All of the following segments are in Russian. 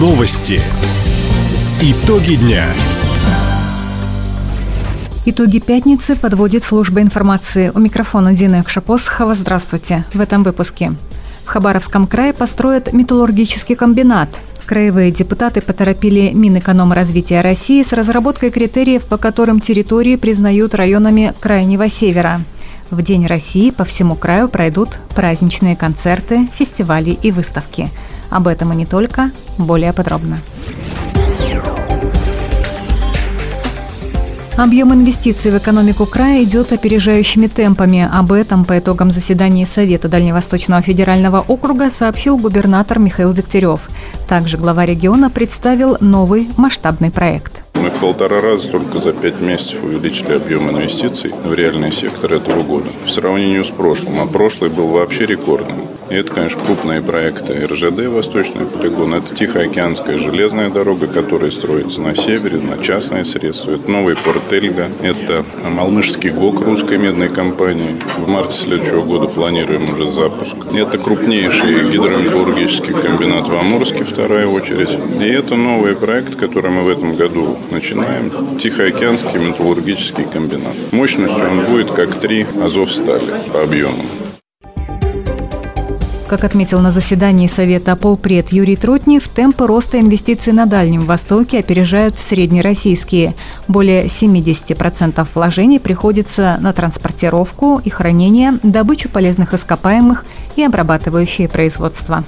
Новости. Итоги дня. Итоги пятницы подводит служба информации. У микрофона Дина Экшапосхова. Здравствуйте. В этом выпуске. В Хабаровском крае построят металлургический комбинат. Краевые депутаты поторопили Минэкономразвития России с разработкой критериев, по которым территории признают районами Крайнего Севера. В День России по всему краю пройдут праздничные концерты, фестивали и выставки. Об этом и не только, более подробно. Объем инвестиций в экономику края идет опережающими темпами. Об этом по итогам заседания Совета Дальневосточного федерального округа сообщил губернатор Михаил Дегтярев. Также глава региона представил новый масштабный проект. Мы в полтора раза только за пять месяцев увеличили объем инвестиций в реальный сектор этого года. В сравнении с прошлым, а прошлый был вообще рекордным. И это, конечно, крупные проекты РЖД «Восточный полигон», это Тихоокеанская железная дорога, которая строится на севере, на частные средства. Это новый порт Эльга, это Малмышский ГОК русской медной компании. В марте следующего года планируем уже запуск. Это крупнейший гидрометаллургический комбинат в Амурске, вторая очередь. И это новый проект, который мы в этом году начинаем. Тихоокеанский металлургический комбинат. Мощностью он будет как три Азовстали по объему. Как отметил на заседании Совета полпред Юрий Трутнев, темпы роста инвестиций на Дальнем Востоке опережают среднероссийские. Более 70% вложений приходится на транспортировку и хранение, добычу полезных ископаемых и обрабатывающее производство.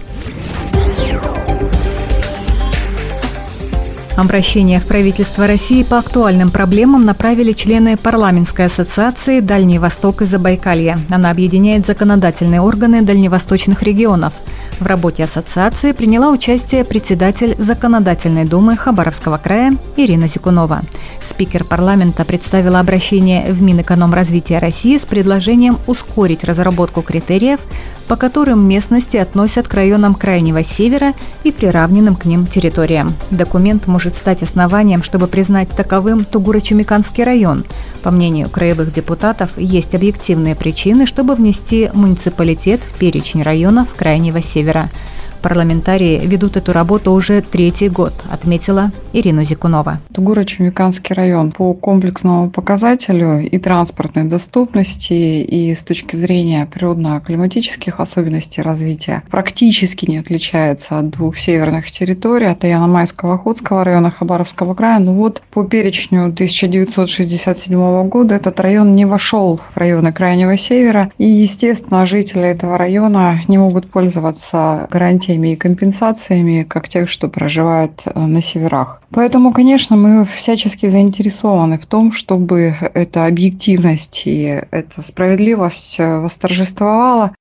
Обращение в правительство России по актуальным проблемам направили члены парламентской ассоциации «Дальний Восток и Забайкалье». Она объединяет законодательные органы дальневосточных регионов. В работе ассоциации приняла участие председатель Законодательной думы Хабаровского края Ирина Зикунова. Спикер парламента представила обращение в Минэкономразвития России с предложением ускорить разработку критериев, по которым местности относят к районам Крайнего Севера и приравненным к ним территориям. Документ может стать основанием, чтобы признать таковым Тугуро-Чумиканский район. По мнению краевых депутатов, есть объективные причины, чтобы внести муниципалитет в перечень районов Крайнего Севера. vivere. Парламентарии ведут эту работу уже третий год, отметила Ирина Зикунова. Тугуро-Чумиканский район по комплексному показателю и транспортной доступности, и с точки зрения природно-климатических особенностей развития практически не отличается от двух северных территорий, от Яно-Майского, Охотского района Хабаровского края. Но вот по перечню 1967 года этот район не вошел в районы Крайнего Севера, и, естественно, жители этого района не могут пользоваться гарантией гарантиями и компенсациями, как тех, что проживают э, на северах. Поэтому, конечно, мы всячески заинтересованы в том, чтобы эта объективность и эта справедливость э, восторжествовала.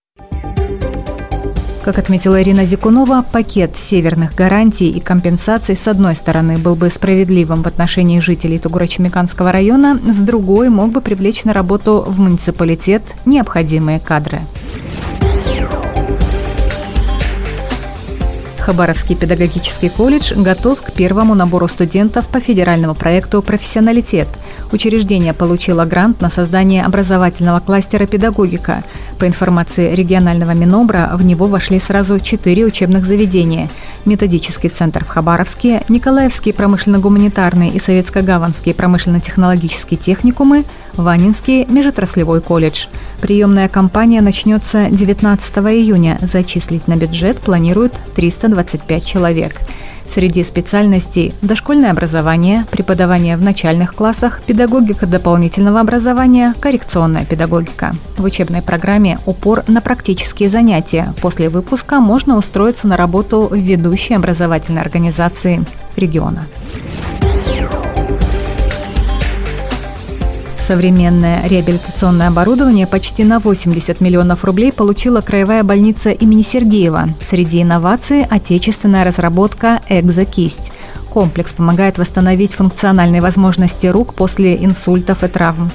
Как отметила Ирина Зикунова, пакет северных гарантий и компенсаций с одной стороны был бы справедливым в отношении жителей Тугуро-Чумиканского района, с другой мог бы привлечь на работу в муниципалитет необходимые кадры. Хабаровский педагогический колледж готов к первому набору студентов по федеральному проекту «Профессионалитет». Учреждение получило грант на создание образовательного кластера «Педагогика». По информации регионального Минобра, в него вошли сразу четыре учебных заведения. Методический центр в Хабаровске, Николаевский промышленно-гуманитарный и Советско-Гаванский промышленно-технологические техникумы, Ванинский межотраслевой колледж. Приемная кампания начнется 19 июня. Зачислить на бюджет планируют 325 человек. Среди специальностей – дошкольное образование, преподавание в начальных классах, педагогика дополнительного образования, коррекционная педагогика. В учебной программе упор на практические занятия. После выпуска можно устроиться на работу в ведущей образовательной организации региона. Современное реабилитационное оборудование почти на 80 миллионов рублей получила краевая больница имени Сергеева. Среди инноваций – отечественная разработка «Экзокисть». Комплекс помогает восстановить функциональные возможности рук после инсультов и травм.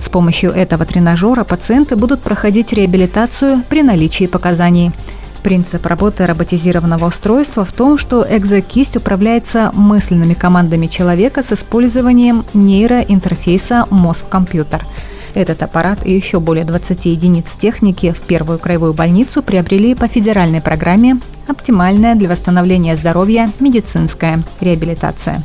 С помощью этого тренажера пациенты будут проходить реабилитацию при наличии показаний – Принцип работы роботизированного устройства в том, что экзокисть управляется мысленными командами человека с использованием нейроинтерфейса мозг-компьютер. Этот аппарат и еще более 20 единиц техники в первую краевую больницу приобрели по федеральной программе оптимальная для восстановления здоровья медицинская реабилитация.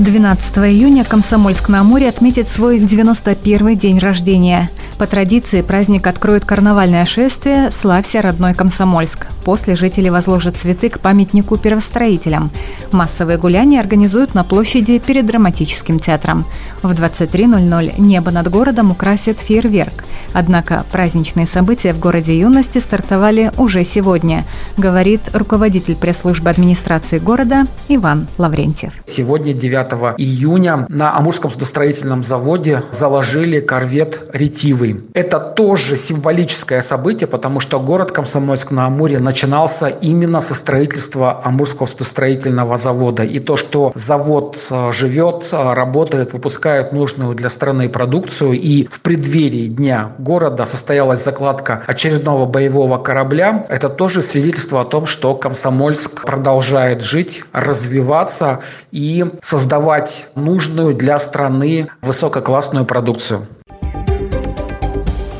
12 июня Комсомольск-на-Амуре отметит свой 91-й день рождения. По традиции праздник откроет карнавальное шествие «Славься, родной Комсомольск». После жители возложат цветы к памятнику первостроителям. Массовые гуляния организуют на площади перед драматическим театром. В 23.00 небо над городом украсит фейерверк. Однако праздничные события в городе юности стартовали уже сегодня, говорит руководитель пресс-службы администрации города Иван Лаврентьев. Сегодня, 9 июня, на Амурском судостроительном заводе заложили корвет «Ретивый». Это тоже символическое событие, потому что город Комсомольск-на-Амуре начинался именно со строительства Амурского судостроительного завода. И то, что завод э, живет, э, работает, выпускает нужную для страны продукцию, и в преддверии Дня города состоялась закладка очередного боевого корабля. Это тоже свидетельство о том, что Комсомольск продолжает жить, развиваться и создавать нужную для страны высококлассную продукцию.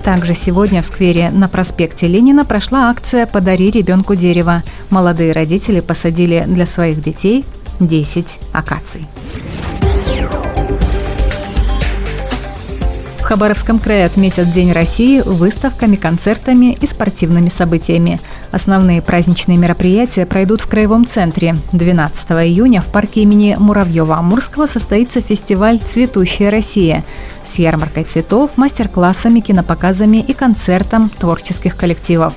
Также сегодня в сквере на проспекте Ленина прошла акция «Подари ребенку дерево». Молодые родители посадили для своих детей 10 акаций. Хабаровском крае отметят День России выставками, концертами и спортивными событиями. Основные праздничные мероприятия пройдут в Краевом центре. 12 июня в парке имени Муравьева-Амурского состоится фестиваль «Цветущая Россия» с ярмаркой цветов, мастер-классами, кинопоказами и концертом творческих коллективов.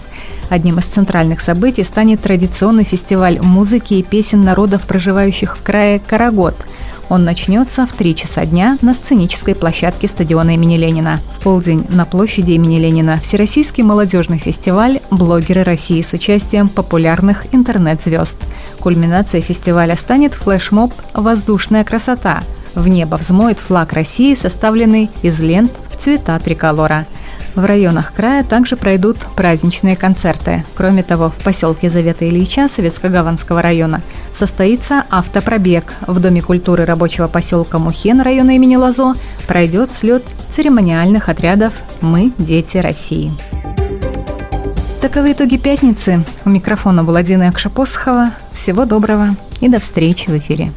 Одним из центральных событий станет традиционный фестиваль музыки и песен народов, проживающих в крае Карагод – он начнется в 3 часа дня на сценической площадке стадиона имени Ленина. В полдень на площади имени Ленина Всероссийский молодежный фестиваль «Блогеры России» с участием популярных интернет-звезд. Кульминацией фестиваля станет флешмоб «Воздушная красота». В небо взмоет флаг России, составленный из лент в цвета триколора – в районах края также пройдут праздничные концерты. Кроме того, в поселке Завета Ильича Советско-Гаванского района состоится автопробег. В Доме культуры рабочего поселка Мухен района имени Лазо пройдет слет церемониальных отрядов «Мы – дети России». Таковы итоги пятницы. У микрофона была Дина Акшапосхова. Всего доброго и до встречи в эфире.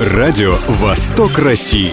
Радио «Восток России».